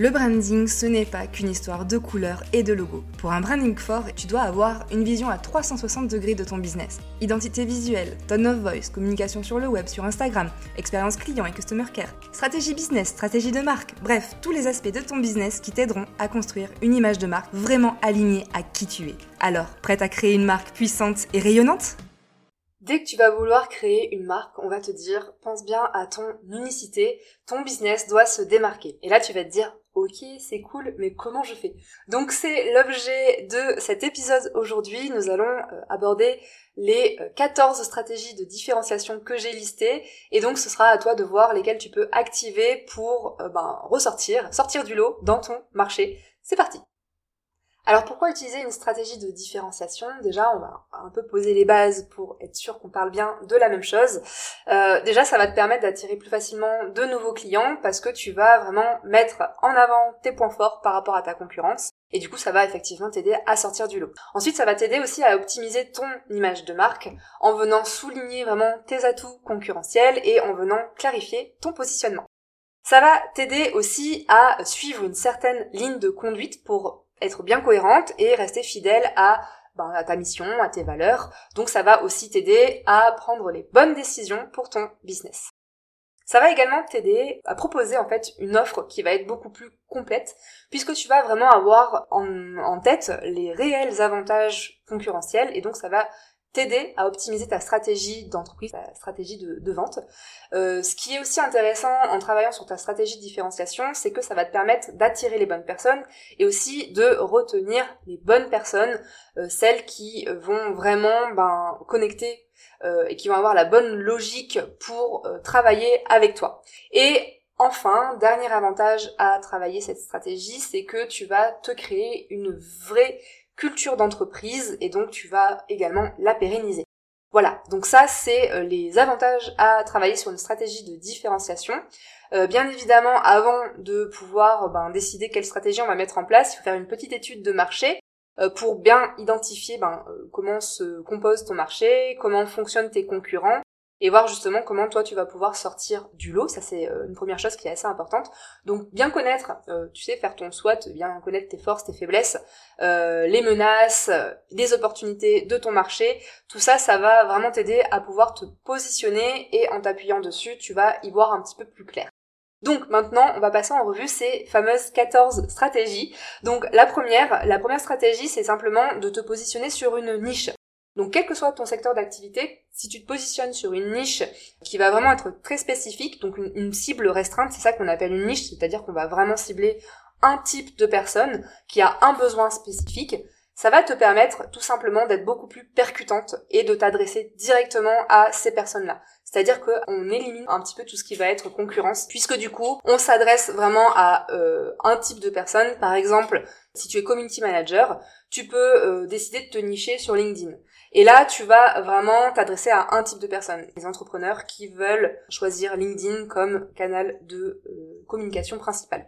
Le branding, ce n'est pas qu'une histoire de couleurs et de logos. Pour un branding fort, tu dois avoir une vision à 360 degrés de ton business. Identité visuelle, tone of voice, communication sur le web, sur Instagram, expérience client et customer care, stratégie business, stratégie de marque, bref, tous les aspects de ton business qui t'aideront à construire une image de marque vraiment alignée à qui tu es. Alors, prête à créer une marque puissante et rayonnante? Dès que tu vas vouloir créer une marque, on va te dire, pense bien à ton unicité, ton business doit se démarquer. Et là, tu vas te dire, ok, c'est cool, mais comment je fais? Donc c'est l'objet de cet épisode aujourd'hui. Nous allons euh, aborder les 14 euh, stratégies de différenciation que j'ai listées. Et donc ce sera à toi de voir lesquelles tu peux activer pour euh, ben, ressortir, sortir du lot dans ton marché. C'est parti alors pourquoi utiliser une stratégie de différenciation? Déjà, on va un peu poser les bases pour être sûr qu'on parle bien de la même chose. Euh, déjà, ça va te permettre d'attirer plus facilement de nouveaux clients parce que tu vas vraiment mettre en avant tes points forts par rapport à ta concurrence. Et du coup, ça va effectivement t'aider à sortir du lot. Ensuite, ça va t'aider aussi à optimiser ton image de marque en venant souligner vraiment tes atouts concurrentiels et en venant clarifier ton positionnement. Ça va t'aider aussi à suivre une certaine ligne de conduite pour être bien cohérente et rester fidèle à, ben, à ta mission, à tes valeurs. Donc ça va aussi t'aider à prendre les bonnes décisions pour ton business. Ça va également t'aider à proposer en fait une offre qui va être beaucoup plus complète puisque tu vas vraiment avoir en tête les réels avantages concurrentiels et donc ça va t'aider à optimiser ta stratégie d'entreprise, ta stratégie de, vente. Euh, ce qui est aussi intéressant en travaillant sur ta stratégie de différenciation, c'est que ça va te permettre d'attirer les bonnes personnes et aussi de retenir les bonnes personnes, euh, celles qui vont vraiment ben, connecter euh, et qui vont avoir la bonne logique pour travailler avec toi. Et Enfin, dernier avantage à travailler cette stratégie, c'est que tu vas te créer une vraie culture d'entreprise et donc tu vas également la pérenniser. Voilà, donc ça c'est euh, les avantages à travailler sur une stratégie de différenciation. Euh, bien évidemment, avant de pouvoir ben, décider quelle stratégie on va mettre en place, il faut faire une petite étude de marché euh, pour bien identifier ben, comment se compose ton marché, comment fonctionnent tes concurrents, et voir justement comment toi tu vas pouvoir sortir du lot. Ça c'est euh, une première chose qui est assez importante. Donc bien connaître, euh, tu sais, faire ton SWOT, bien connaître tes forces, tes faiblesses, euh, les menaces, les opportunités de ton marché. Tout ça, ça va vraiment t'aider à pouvoir te positionner et en t'appuyant dessus, tu vas y voir un petit peu plus clair. Donc maintenant, on va passer en revue ces fameuses 14 stratégies. Donc la première, la première stratégie, c'est simplement de te positionner sur une niche. Donc quel que soit ton secteur d'activité, si tu te positionnes sur une niche qui va vraiment être très spécifique, donc une, cible restreinte, c'est ça qu'on appelle une niche, c'est-à-dire qu'on va vraiment cibler un type de personne qui a un besoin spécifique, ça va te permettre tout simplement d'être beaucoup plus percutante et de t'adresser directement à ces personnes-là. C'est-à-dire qu'on élimine un petit peu tout ce qui va être concurrence, puisque du coup, on s'adresse vraiment à euh, un type de personne. Par exemple, si tu es community manager, tu peux euh, décider de te nicher sur LinkedIn. Et là, tu vas vraiment t'adresser à un type de personnes, les entrepreneurs qui veulent choisir LinkedIn comme canal de euh, communication principal.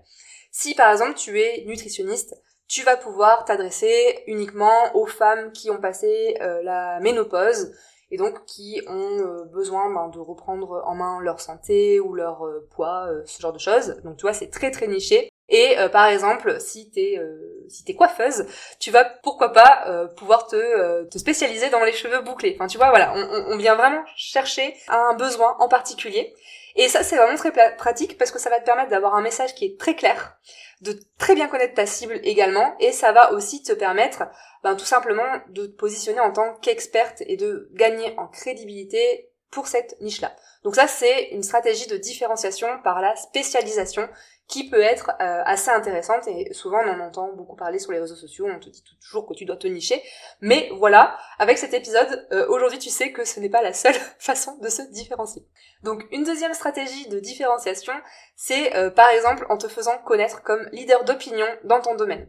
Si par exemple tu es nutritionniste, tu vas pouvoir t'adresser uniquement aux femmes qui ont passé euh, la ménopause et donc qui ont euh, besoin ben, de reprendre en main leur santé ou leur poids, ce genre de choses. Donc tu vois, c'est très très niché. Et euh, par exemple, si t'es euh, si t'es coiffeuse, tu vas pourquoi pas euh, pouvoir te, euh, te spécialiser dans les cheveux bouclés. Enfin, tu vois, voilà, on, on vient vraiment chercher un besoin en particulier. Et ça, c'est vraiment très pratique parce que ça va te permettre d'avoir un message qui est très clair, de très bien connaître ta cible également, et ça va aussi te permettre, ben, tout simplement, de te positionner en tant qu'experte et de gagner en crédibilité pour cette niche-là. Donc ça, c'est une stratégie de différenciation par la spécialisation qui peut être euh, assez intéressante et souvent on en entend beaucoup parler sur les réseaux sociaux, on te dit toujours que tu dois te nicher, mais voilà, avec cet épisode, euh, aujourd'hui tu sais que ce n'est pas la seule façon de se différencier. Donc une deuxième stratégie de différenciation, c'est euh, par exemple en te faisant connaître comme leader d'opinion dans ton domaine.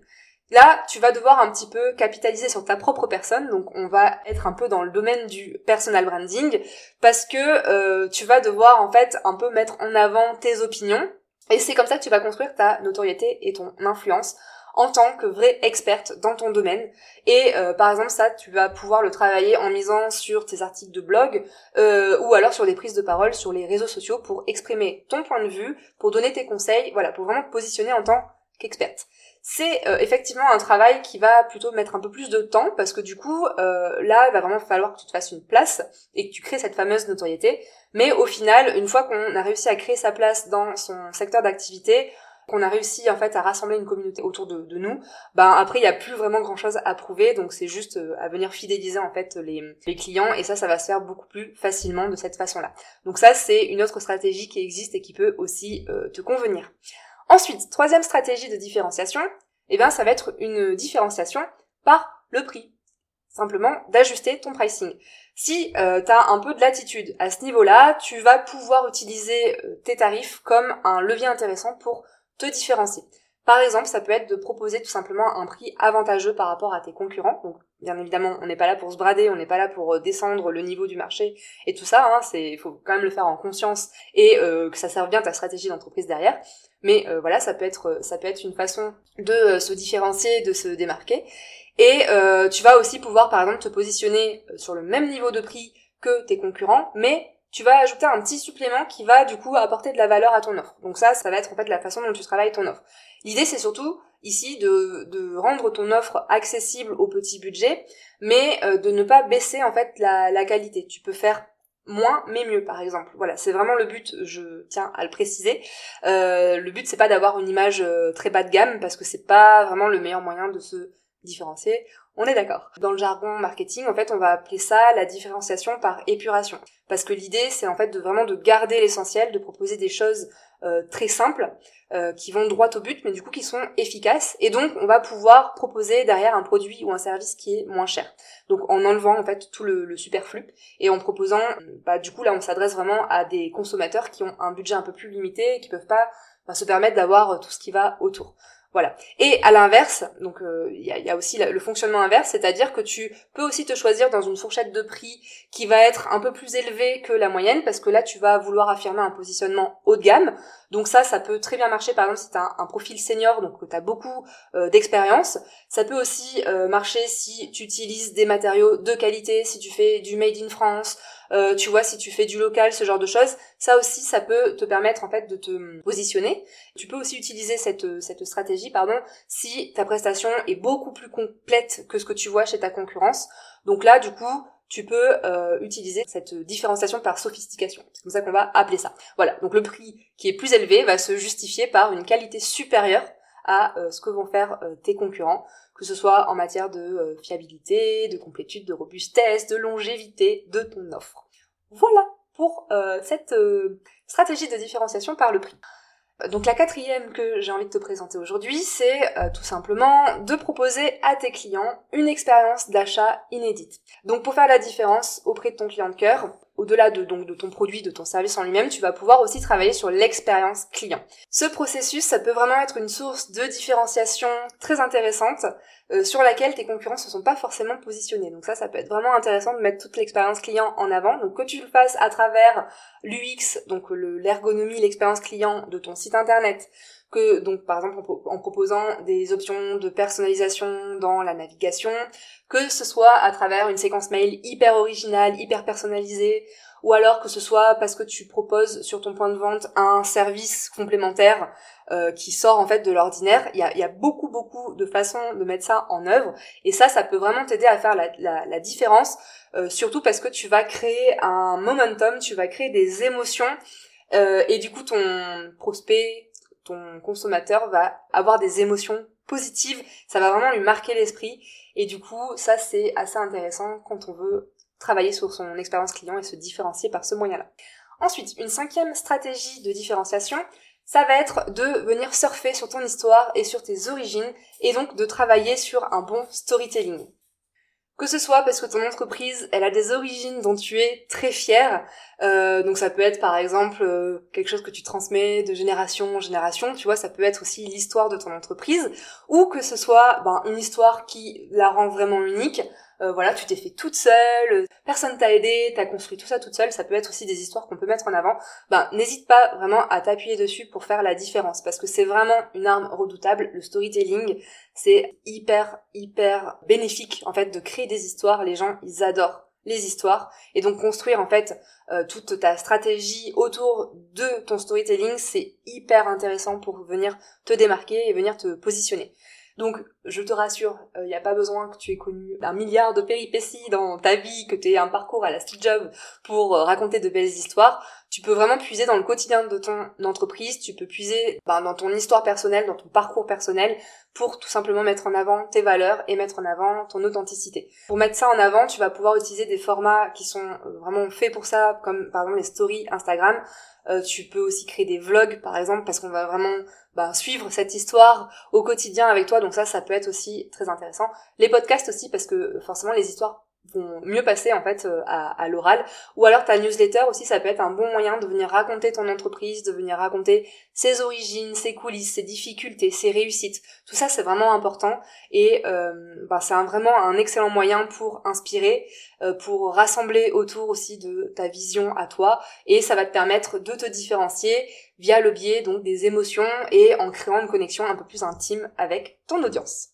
Là, tu vas devoir un petit peu capitaliser sur ta propre personne, donc on va être un peu dans le domaine du personal branding, parce que tu vas devoir en fait un peu mettre en avant tes opinions, et c'est comme ça que tu vas construire ta notoriété et ton influence en tant que vraie experte dans ton domaine. Et euh, par exemple, ça, tu vas pouvoir le travailler en misant sur tes articles de blog euh, ou alors sur des prises de parole sur les réseaux sociaux pour exprimer ton point de vue, pour donner tes conseils, voilà, pour vraiment te positionner en tant qu'experte. C'est euh, effectivement un travail qui va plutôt mettre un peu plus de temps parce que du coup, là, il va vraiment falloir que tu te fasses une place et que tu crées cette fameuse notoriété. Mais au final, une fois qu'on a réussi à créer sa place dans son secteur d'activité, qu'on a réussi en fait à rassembler une communauté autour de, nous, ben après il n'y a plus vraiment grand chose à prouver, donc c'est juste euh, à venir fidéliser en fait les, clients et ça ça va se faire beaucoup plus facilement de cette façon-là. Donc ça c'est une autre stratégie qui existe et qui peut aussi euh, te convenir. Ensuite, troisième stratégie de différenciation, eh ben ça va être une différenciation par le prix. Simplement d'ajuster ton pricing. Si euh, tu as un peu de latitude à ce niveau-là, tu vas pouvoir utiliser tes tarifs comme un levier intéressant pour te différencier. Par exemple, ça peut être de proposer tout simplement un prix avantageux par rapport à tes concurrents. Donc, bien évidemment, on n'est pas là pour se brader, on n'est pas là pour euh, descendre le niveau du marché et tout ça. Hein, c'est, il faut quand même le faire en conscience et euh, que ça serve bien ta stratégie d'entreprise derrière. Mais euh, voilà, ça peut être, ça peut être une façon de se différencier, de se démarquer. Et tu vas aussi pouvoir, par exemple, te positionner sur le même niveau de prix que tes concurrents, mais tu vas ajouter un petit supplément qui va du coup apporter de la valeur à ton offre. Donc ça, ça va être en fait la façon dont tu travailles ton offre. L'idée c'est surtout ici de, de rendre ton offre accessible au petit budget, mais euh, de ne pas baisser en fait la, qualité. Tu peux faire moins mais mieux par exemple voilà c'est vraiment le but je tiens à le préciser euh, le but c'est pas d'avoir une image euh, très bas de gamme parce que c'est pas vraiment le meilleur moyen de se différencier on est d'accord. Dans le jargon marketing, en fait, on va appeler ça la différenciation par épuration. Parce que l'idée, c'est en fait de vraiment de garder l'essentiel, de proposer des choses euh, très simples, euh, qui vont droit au but, mais du coup qui sont efficaces. Et donc, on va pouvoir proposer derrière un produit ou un service qui est moins cher. Donc, en enlevant en fait tout le, superflu et en proposant, bah, du coup là, on s'adresse vraiment à des consommateurs qui ont un budget un peu plus limité et qui peuvent pas bah, se permettre d'avoir tout ce qui va autour. Voilà. Et à l'inverse, donc euh, il y, a, aussi le fonctionnement inverse, c'est-à-dire que tu peux aussi te choisir dans une fourchette de prix qui va être un peu plus élevée que la moyenne, parce que là tu vas vouloir affirmer un positionnement haut de gamme. Donc ça, ça peut très bien marcher par exemple si tu as un, profil senior, donc tu as beaucoup euh, d'expérience. Ça peut aussi euh, marcher si tu utilises des matériaux de qualité, si tu fais du made in France, euh, tu vois, si tu fais du local, ce genre de choses, ça aussi, ça peut te permettre en fait de te positionner. Tu peux aussi utiliser cette, cette stratégie, pardon, si ta prestation est beaucoup plus complète que ce que tu vois chez ta concurrence. Donc là, du coup, tu peux euh, utiliser cette différenciation par sophistication. C'est comme ça qu'on va appeler ça. Voilà, donc le prix qui est plus élevé va se justifier par une qualité supérieure à euh, ce que vont faire tes concurrents que ce soit en matière de euh, fiabilité, de complétude, de robustesse, de longévité de ton offre. Voilà pour euh, cette euh, stratégie de différenciation par le prix. Donc la quatrième que j'ai envie de te présenter aujourd'hui, c'est tout simplement de proposer à tes clients une expérience d'achat inédite. Donc pour faire la différence auprès de ton client de cœur, au-delà de, donc, de ton produit, de ton service en lui-même, tu vas pouvoir aussi travailler sur l'expérience client. Ce processus, ça peut vraiment être une source de différenciation très intéressante euh, sur laquelle tes concurrents ne se sont pas forcément positionnés. Donc ça, ça peut être vraiment intéressant de mettre toute l'expérience client en avant. Donc que tu le fasses à travers l'UX, donc l'ergonomie, l'expérience client de ton site internet, que donc par exemple en, proposant des options de personnalisation dans la navigation, que ce soit à travers une séquence mail hyper originale, hyper personnalisée, ou alors que ce soit parce que tu proposes sur ton point de vente un service complémentaire euh, qui sort en fait de l'ordinaire. Il y a, y a, beaucoup beaucoup de façons de mettre ça en œuvre et ça, ça peut vraiment t'aider à faire la, la, la différence, euh, surtout parce que tu vas créer un momentum, tu vas créer des émotions euh, et du coup ton prospect ton consommateur va avoir des émotions positives, ça va vraiment lui marquer l'esprit et du coup ça c'est assez intéressant quand on veut travailler sur son expérience client et se différencier par ce moyen-là. Ensuite, une cinquième stratégie de différenciation, ça va être de venir surfer sur ton histoire et sur tes origines et donc de travailler sur un bon storytelling. Que ce soit parce que ton entreprise, elle a des origines dont tu es très fier. Euh, donc ça peut être par exemple euh, quelque chose que tu transmets de génération en génération. Tu vois, ça peut être aussi l'histoire de ton entreprise. Ou que ce soit ben, une histoire qui la rend vraiment unique. Euh, voilà, tu t'es fait toute seule, personne t'a aidé, t'as construit tout ça toute seule, ça peut être aussi des histoires qu'on peut mettre en avant, ben n'hésite pas vraiment à t'appuyer dessus pour faire la différence, parce que c'est vraiment une arme redoutable, le storytelling, c'est hyper, hyper bénéfique en fait de créer des histoires, les gens ils adorent les histoires et donc construire en fait euh, toute ta stratégie autour de ton storytelling c'est hyper intéressant pour venir te démarquer et venir te positionner. Donc, je te rassure, il euh, n'y a pas besoin que tu aies connu un milliard de péripéties dans ta vie, que tu aies un parcours à la Steve Jobs pour euh, raconter de belles histoires. Tu peux vraiment puiser dans le quotidien de ton entreprise, tu peux puiser ben, dans ton histoire personnelle, dans ton parcours personnel, pour tout simplement mettre en avant tes valeurs et mettre en avant ton authenticité. Pour mettre ça en avant, tu vas pouvoir utiliser des formats qui sont euh, vraiment faits pour ça, comme par exemple les stories Instagram. Euh, tu peux aussi créer des vlogs par exemple parce qu'on va vraiment bah, suivre cette histoire au quotidien avec toi donc ça ça peut être aussi très intéressant. Les podcasts aussi parce que forcément les histoires vont mieux passer en fait euh, à, l'oral. Ou alors ta newsletter aussi ça peut être un bon moyen de venir raconter ton entreprise de venir raconter ses origines ses coulisses ses difficultés ses réussites. Tout ça c'est vraiment important. Et euh, bah, c'est vraiment un excellent moyen pour inspirer euh, pour rassembler autour aussi de ta vision à toi. Et ça va te permettre de te différencier via le biais donc des émotions et en créant une connexion un peu plus intime avec ton audience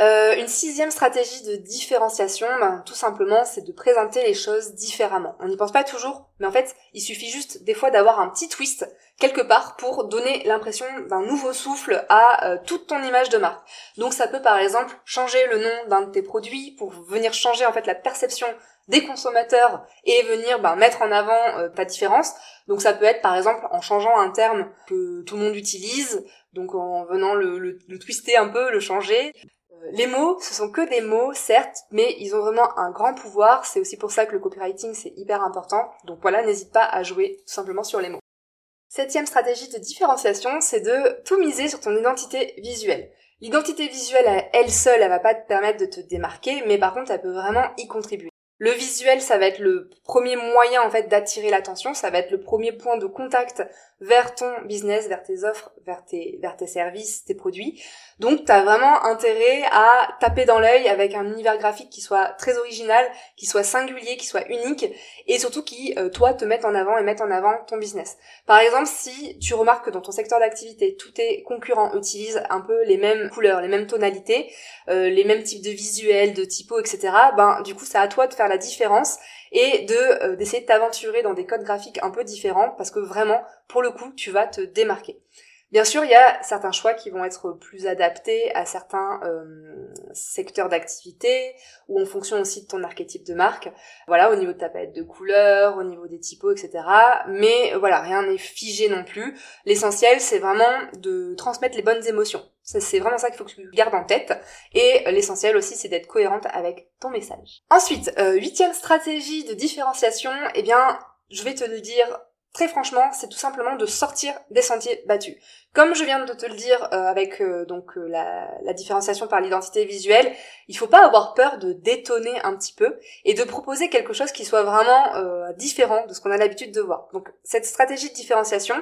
euh, une sixième stratégie de différenciation, ben, tout simplement, c'est de présenter les choses différemment. On n'y pense pas toujours, mais en fait, il suffit juste des fois d'avoir un petit twist quelque part pour donner l'impression d'un nouveau souffle à euh, toute ton image de marque. Donc ça peut par exemple changer le nom d'un de tes produits pour venir changer en fait la perception des consommateurs et venir ben, mettre en avant euh, ta différence. Donc ça peut être par exemple en changeant un terme que tout le monde utilise, donc en venant le, le twister un peu, le changer les mots, ce sont que des mots, certes, mais ils ont vraiment un grand pouvoir. C'est aussi pour ça que le copywriting, c'est hyper important. Donc voilà, n'hésite pas à jouer tout simplement sur les mots. Septième stratégie de différenciation, c'est de tout miser sur ton identité visuelle. L'identité visuelle, elle seule, elle va pas te permettre de te démarquer, mais par contre, elle peut vraiment y contribuer. Le visuel, ça va être le premier moyen en fait d'attirer l'attention, ça va être le premier point de contact vers ton business, vers tes offres, vers tes, vers tes services, tes produits. Donc tu as vraiment intérêt à taper dans l'œil avec un univers graphique qui soit très original, qui soit singulier, qui soit unique et surtout qui, euh, toi, te mette en avant et mette en avant ton business. Par exemple, si tu remarques que dans ton secteur d'activité, tous tes concurrents utilisent un peu les mêmes couleurs, les mêmes tonalités, euh, les mêmes types de visuels, de typos, etc., ben du coup c'est à toi de faire la différence et de euh, d'essayer de t'aventurer dans des codes graphiques un peu différents parce que vraiment pour le coup tu vas te démarquer. Bien sûr, il y a certains choix qui vont être plus adaptés à certains euh, secteurs d'activité ou en fonction aussi de ton archétype de marque. Voilà, au niveau de ta palette de couleurs, au niveau des typos, etc. Mais voilà, rien n'est figé non plus. L'essentiel, c'est vraiment de transmettre les bonnes émotions. C'est vraiment ça qu'il faut que tu gardes en tête. Et l'essentiel aussi, c'est d'être cohérente avec ton message. Ensuite, euh, huitième stratégie de différenciation, eh bien, je vais te le dire Très franchement, c'est tout simplement de sortir des sentiers battus. Comme je viens de te le dire euh, avec euh, donc euh, la, la, différenciation par l'identité visuelle, il faut pas avoir peur de détonner un petit peu et de proposer quelque chose qui soit vraiment différent de ce qu'on a l'habitude de voir. Donc cette stratégie de différenciation,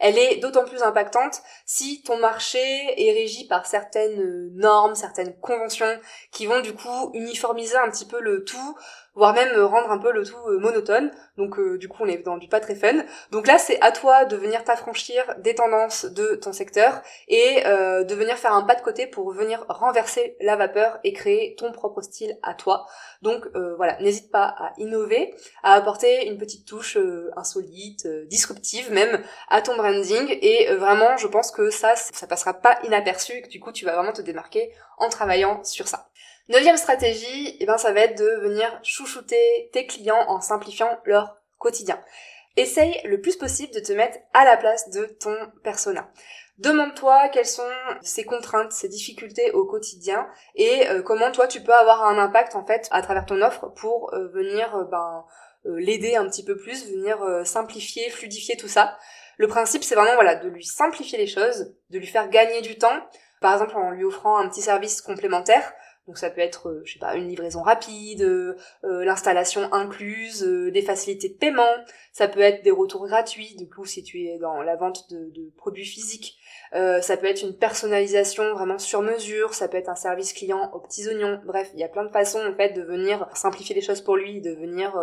elle est d'autant plus impactante si ton marché est régi par certaines normes, certaines conventions qui vont du coup uniformiser un petit peu le tout voire même euh, rendre un peu le tout euh, monotone. Donc euh, du coup on est dans du pas très fun. Donc là c'est à toi de venir t'affranchir des tendances de ton secteur et de venir faire un pas de côté pour venir renverser la vapeur et créer ton propre style à toi. Donc voilà, n'hésite pas à innover, à apporter une petite touche insolite, disruptive même à ton branding et vraiment je pense que ça ça passera pas inaperçu et que du coup tu vas vraiment te démarquer en travaillant sur ça. Neuvième stratégie, eh ben, ça va être de venir chouchouter tes clients en simplifiant leur quotidien. Essaye le plus possible de te mettre à la place de ton persona. Demande-toi quelles sont ses contraintes, ses difficultés au quotidien et euh, comment toi tu peux avoir un impact en fait à travers ton offre pour euh, venir euh, ben, l'aider un petit peu plus, venir simplifier, fluidifier tout ça. Le principe c'est vraiment voilà de lui simplifier les choses, de lui faire gagner du temps, par exemple en lui offrant un petit service complémentaire Donc ça peut être, euh, je sais pas, une livraison rapide, euh, l'installation incluse, des facilités de paiement, ça peut être des retours gratuits, du coup si tu es dans la vente de, de produits physiques, ça peut être une personnalisation vraiment sur mesure, ça peut être un service client aux petits oignons, bref, il y a plein de façons en fait de venir simplifier les choses pour lui, de venir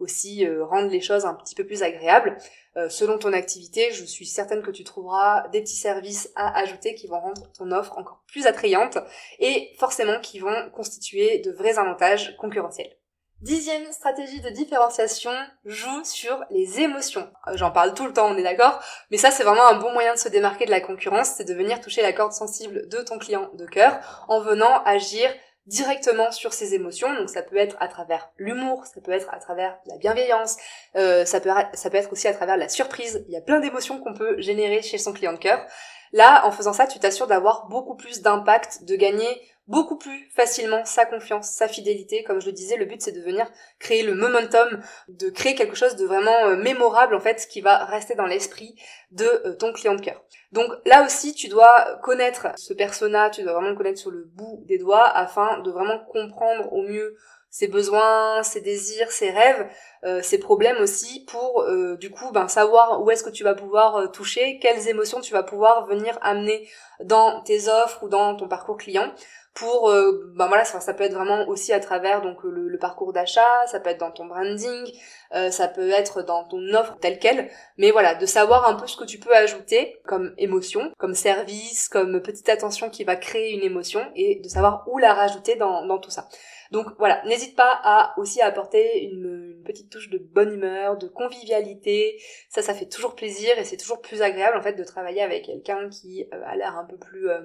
aussi rendre les choses un petit peu plus agréables. Euh, selon ton activité, je suis certaine que tu trouveras des petits services à ajouter qui vont rendre ton offre encore plus attrayante et forcément qui vont constituer de vrais avantages concurrentiels. Dixième stratégie de différenciation, joue sur les émotions. Euh, j'en parle tout le temps, on est d'accord, mais ça c'est vraiment un bon moyen de se démarquer de la concurrence, c'est de venir toucher la corde sensible de ton client de cœur en venant agir directement sur ses émotions. Donc ça peut être à travers l'humour, ça peut être à travers la bienveillance, euh, ça, peut, ça peut être aussi à travers la surprise. Il y a plein d'émotions qu'on peut générer chez son client de cœur. Là, en faisant ça, tu t'assures d'avoir beaucoup plus d'impact, de gagner beaucoup plus facilement sa confiance, sa fidélité. Comme je le disais, le but c'est de venir créer le momentum, de créer quelque chose de vraiment euh, mémorable en fait, qui va rester dans l'esprit de euh, ton client de cœur. Donc là aussi, tu dois connaître ce persona, tu dois vraiment le connaître sur le bout des doigts afin de vraiment comprendre au mieux ses besoins, ses désirs, ses rêves, euh, ses problèmes aussi pour du coup ben savoir où est-ce que tu vas pouvoir toucher, quelles émotions tu vas pouvoir venir amener dans tes offres ou dans ton parcours client pour euh, ben voilà ça, peut être vraiment aussi à travers donc le, le parcours d'achat ça peut être dans ton branding euh, ça peut être dans ton offre telle quelle. Mais voilà de savoir un peu ce que tu peux ajouter comme émotion comme service comme petite attention qui va créer une émotion et de savoir où la rajouter dans, dans tout ça donc voilà, n'hésite pas à aussi apporter une, petite touche de bonne humeur, de convivialité. Ça, ça fait toujours plaisir et c'est toujours plus agréable en fait de travailler avec quelqu'un qui euh, a l'air un peu plus euh,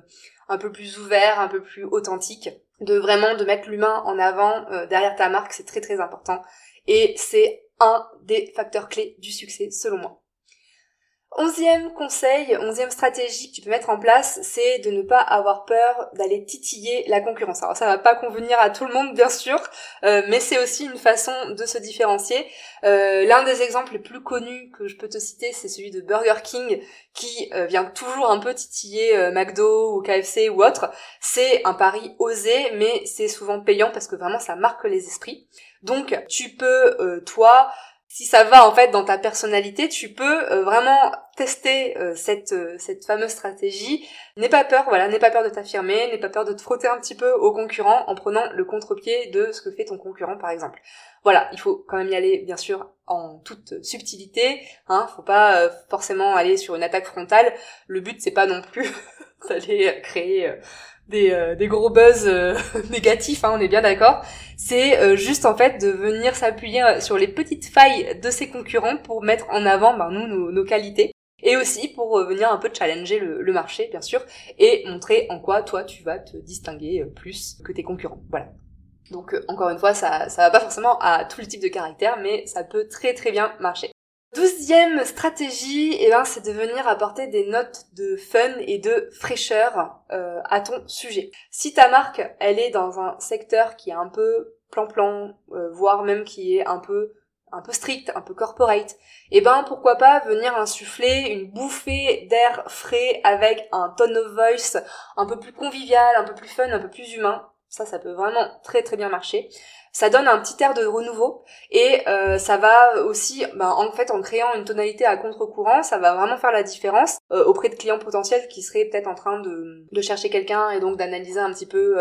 un peu plus ouvert, un peu plus authentique. De vraiment de mettre l'humain en avant euh, derrière ta marque, c'est très très important et c'est un des facteurs clés du succès selon moi. Onzième conseil, onzième stratégie que tu peux mettre en place, c'est de ne pas avoir peur d'aller titiller la concurrence. Alors ça va pas convenir à tout le monde bien sûr, euh, mais c'est aussi une façon de se différencier. Euh, l'un des exemples les plus connus que je peux te citer, c'est celui de Burger King qui euh, vient toujours un peu titiller McDo ou KFC ou autre. C'est un pari osé, mais c'est souvent payant parce que vraiment ça marque les esprits. Donc tu peux, toi, si ça va en fait dans ta personnalité, tu peux euh, vraiment tester euh, cette euh, cette fameuse stratégie. N'aie pas peur, voilà, n'aie pas peur de t'affirmer, n'aie pas peur de te frotter un petit peu au concurrent en prenant le contre-pied de ce que fait ton concurrent par exemple. Voilà, il faut quand même y aller bien sûr en toute subtilité, hein, faut pas forcément aller sur une attaque frontale. Le but c'est pas non plus d'aller créer des, euh, des gros buzz euh, négatifs, hein, on est bien d'accord. C'est euh, juste en fait de venir s'appuyer sur les petites failles de ses concurrents pour mettre en avant ben, nous nos, qualités et aussi pour venir un peu challenger le, le, marché bien sûr et montrer en quoi toi tu vas te distinguer plus que tes concurrents. Voilà. Donc encore une fois, ça ça va pas forcément à tous les types de caractères, mais ça peut très très bien marcher. Douzième stratégie, eh ben, c'est de venir apporter des notes de fun et de fraîcheur euh, à ton sujet. Si ta marque, elle est dans un secteur qui est un peu plan-plan, euh, voire même qui est un peu strict, un peu corporate, eh ben pourquoi pas venir insuffler une bouffée d'air frais avec un tone of voice un peu plus convivial, un peu plus fun, un peu plus humain. Ça, ça peut vraiment très très bien marcher ça donne un petit air de renouveau et euh, ça va aussi, ben, en fait, en créant une tonalité à contre-courant, ça va vraiment faire la différence euh, auprès de clients potentiels qui seraient peut-être en train de, de chercher quelqu'un et donc d'analyser un petit peu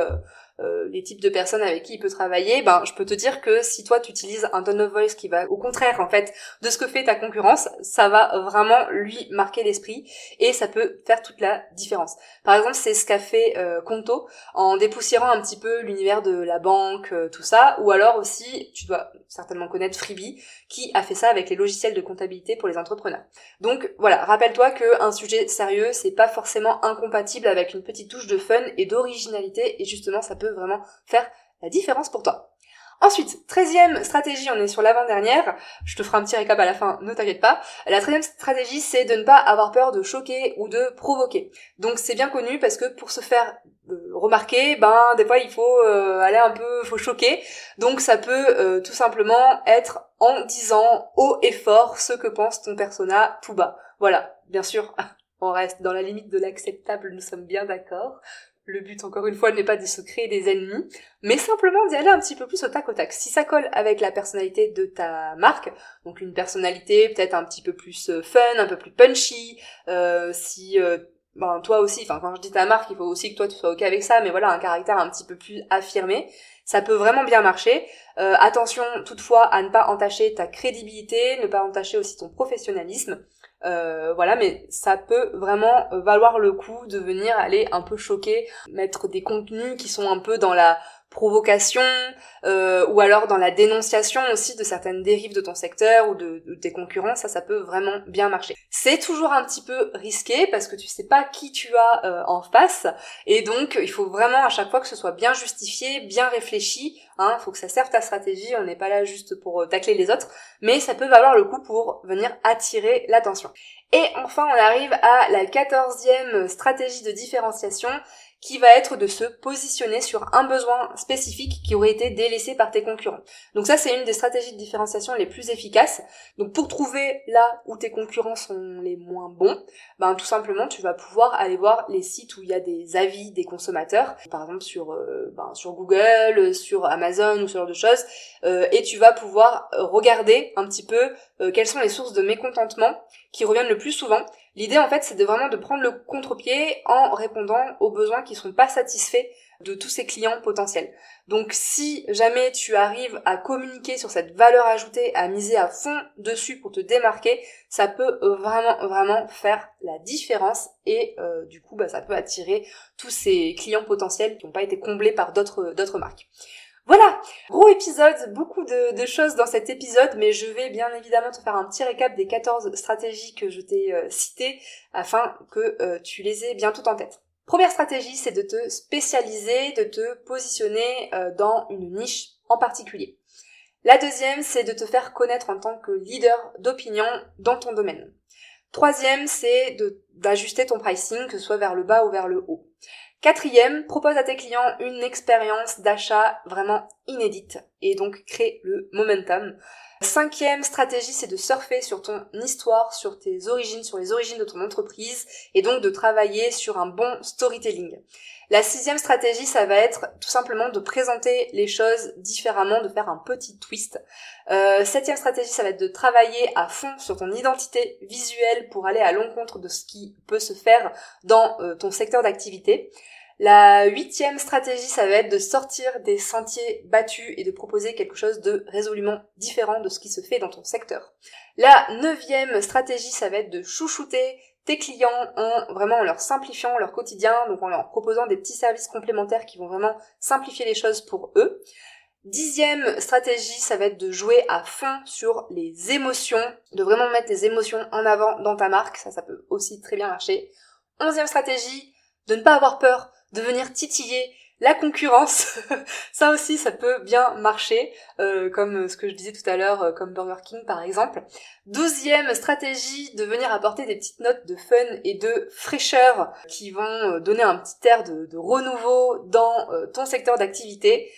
euh, les types de personnes avec qui il peut travailler, ben je peux te dire que si toi tu utilises un tone of voice qui va au contraire en fait de ce que fait ta concurrence, ça va vraiment lui marquer l'esprit et ça peut faire toute la différence. Par exemple, c'est ce qu'a fait euh, Conto en dépoussiérant un petit peu l'univers de la banque, euh, tout ça, ou alors aussi tu dois certainement connaître Freebie qui a fait ça avec les logiciels de comptabilité pour les entrepreneurs. Donc voilà, rappelle-toi que un sujet sérieux, c'est pas forcément incompatible avec une petite touche de fun et d'originalité et justement ça peut vraiment faire la différence pour toi. Ensuite, treizième stratégie, on est sur l'avant-dernière, je te ferai un petit récap à la fin, ne t'inquiète pas. La treizième stratégie, c'est de ne pas avoir peur de choquer ou de provoquer. Donc c'est bien connu parce que pour se faire euh, remarquer, ben des fois il faut euh, aller un peu, faut choquer. Donc ça peut euh, tout simplement être en disant haut et fort ce que pense ton persona tout bas. Voilà, bien sûr, on reste dans la limite de l'acceptable, nous sommes bien d'accord Le but, encore une fois, n'est pas de se créer des ennemis, mais simplement d'y aller un petit peu plus au tac au tac. Si ça colle avec la personnalité de ta marque, donc une personnalité peut-être un petit peu plus euh, fun, un peu plus punchy, euh, si euh, ben toi aussi, enfin quand je dis ta marque, il faut aussi que toi tu sois ok avec ça, mais voilà, un caractère un petit peu plus affirmé, ça peut vraiment bien marcher. Euh, attention toutefois à ne pas entacher ta crédibilité, ne pas entacher aussi ton professionnalisme. Euh, voilà, mais ça peut vraiment valoir le coup de venir aller un peu choquer, mettre des contenus qui sont un peu dans la provocation euh, ou alors dans la dénonciation aussi de certaines dérives de ton secteur ou de, tes concurrents, ça ça peut vraiment bien marcher. C'est toujours un petit peu risqué parce que tu sais pas qui tu as euh, en face et donc il faut vraiment à chaque fois que ce soit bien justifié, bien réfléchi, hein, faut que ça serve ta stratégie, on n'est pas là juste pour euh, tacler les autres, mais ça peut valoir le coup pour venir attirer l'attention. Et enfin, on arrive à la quatorzième stratégie de différenciation qui va être de se positionner sur un besoin spécifique qui aurait été délaissé par tes concurrents. Donc ça, c'est une des stratégies de différenciation les plus efficaces. Donc pour trouver là où tes concurrents sont les moins bons, ben tout simplement, tu vas pouvoir aller voir les sites où il y a des avis des consommateurs, par exemple sur euh, ben, sur Google, sur Amazon ou ce genre de choses, euh, et tu vas pouvoir regarder un petit peu euh, quelles sont les sources de mécontentement qui reviennent le plus souvent L'idée en fait c'est de vraiment de prendre le contre-pied en répondant aux besoins qui sont pas satisfaits de tous ces clients potentiels. Donc si jamais tu arrives à communiquer sur cette valeur ajoutée, à miser à fond dessus pour te démarquer, ça peut vraiment vraiment faire la différence et euh, du coup bah, ça peut attirer tous ces clients potentiels qui n'ont pas été comblés par d'autres marques. Voilà, gros épisode, beaucoup de, choses dans cet épisode, mais je vais bien évidemment te faire un petit récap des 14 stratégies que je t'ai euh, citées afin que euh, tu les aies bien tout en tête. Première stratégie, c'est de te spécialiser, de te positionner euh, dans une niche en particulier. La deuxième, c'est de te faire connaître en tant que leader d'opinion dans ton domaine. Troisième, c'est d'ajuster ton pricing, que ce soit vers le bas ou vers le haut. Quatrième, propose à tes clients une expérience d'achat vraiment inédite et donc crée le momentum. Cinquième stratégie, c'est de surfer sur ton histoire, sur tes origines, sur les origines de ton entreprise et donc de travailler sur un bon storytelling. La sixième stratégie, ça va être tout simplement de présenter les choses différemment, de faire un petit twist. Euh, septième stratégie, ça va être de travailler à fond sur ton identité visuelle pour aller à l'encontre de ce qui peut se faire dans euh, ton secteur d'activité. La huitième stratégie, ça va être de sortir des sentiers battus et de proposer quelque chose de résolument différent de ce qui se fait dans ton secteur. La neuvième stratégie, ça va être de chouchouter tes clients en vraiment en leur simplifiant leur quotidien, donc en leur proposant des petits services complémentaires qui vont vraiment simplifier les choses pour eux. Dixième stratégie, ça va être de jouer à fond sur les émotions, de vraiment mettre les émotions en avant dans ta marque, ça ça peut aussi très bien marcher. Onzième stratégie, de ne pas avoir peur de venir titiller la concurrence, ça aussi ça peut bien marcher, euh, comme ce que je disais tout à l'heure, euh, comme Burger King par exemple. Douzième stratégie, de venir apporter des petites notes de fun et de fraîcheur qui vont euh, donner un petit air de, renouveau dans ton secteur d'activité.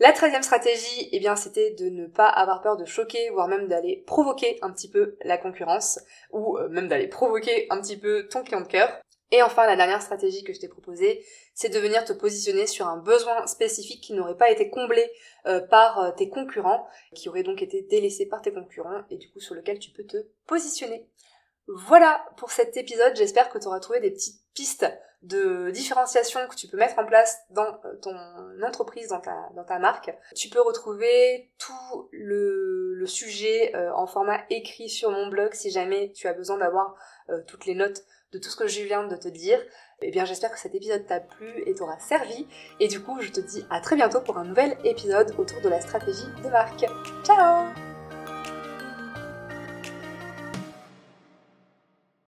La treizième stratégie, eh bien, c'était de ne pas avoir peur de choquer, voire même d'aller provoquer un petit peu la concurrence, ou même d'aller provoquer un petit peu ton client de cœur. Et enfin, la dernière stratégie que je t'ai proposée, c'est de venir te positionner sur un besoin spécifique qui n'aurait pas été comblé euh, par euh, tes concurrents, qui aurait donc été délaissé par tes concurrents et du coup sur lequel tu peux te positionner. Voilà pour cet épisode, j'espère que tu auras trouvé des petites pistes de différenciation que tu peux mettre en place dans euh, ton entreprise, dans ta, marque. Tu peux retrouver tout le sujet en format écrit sur mon blog si jamais tu as besoin d'avoir toutes les notes de tout ce que je viens de te dire, eh bien j'espère que cet épisode t'a plu et t'aura servi. Et du coup, je te dis à très bientôt pour un nouvel épisode autour de la stratégie de marque. Ciao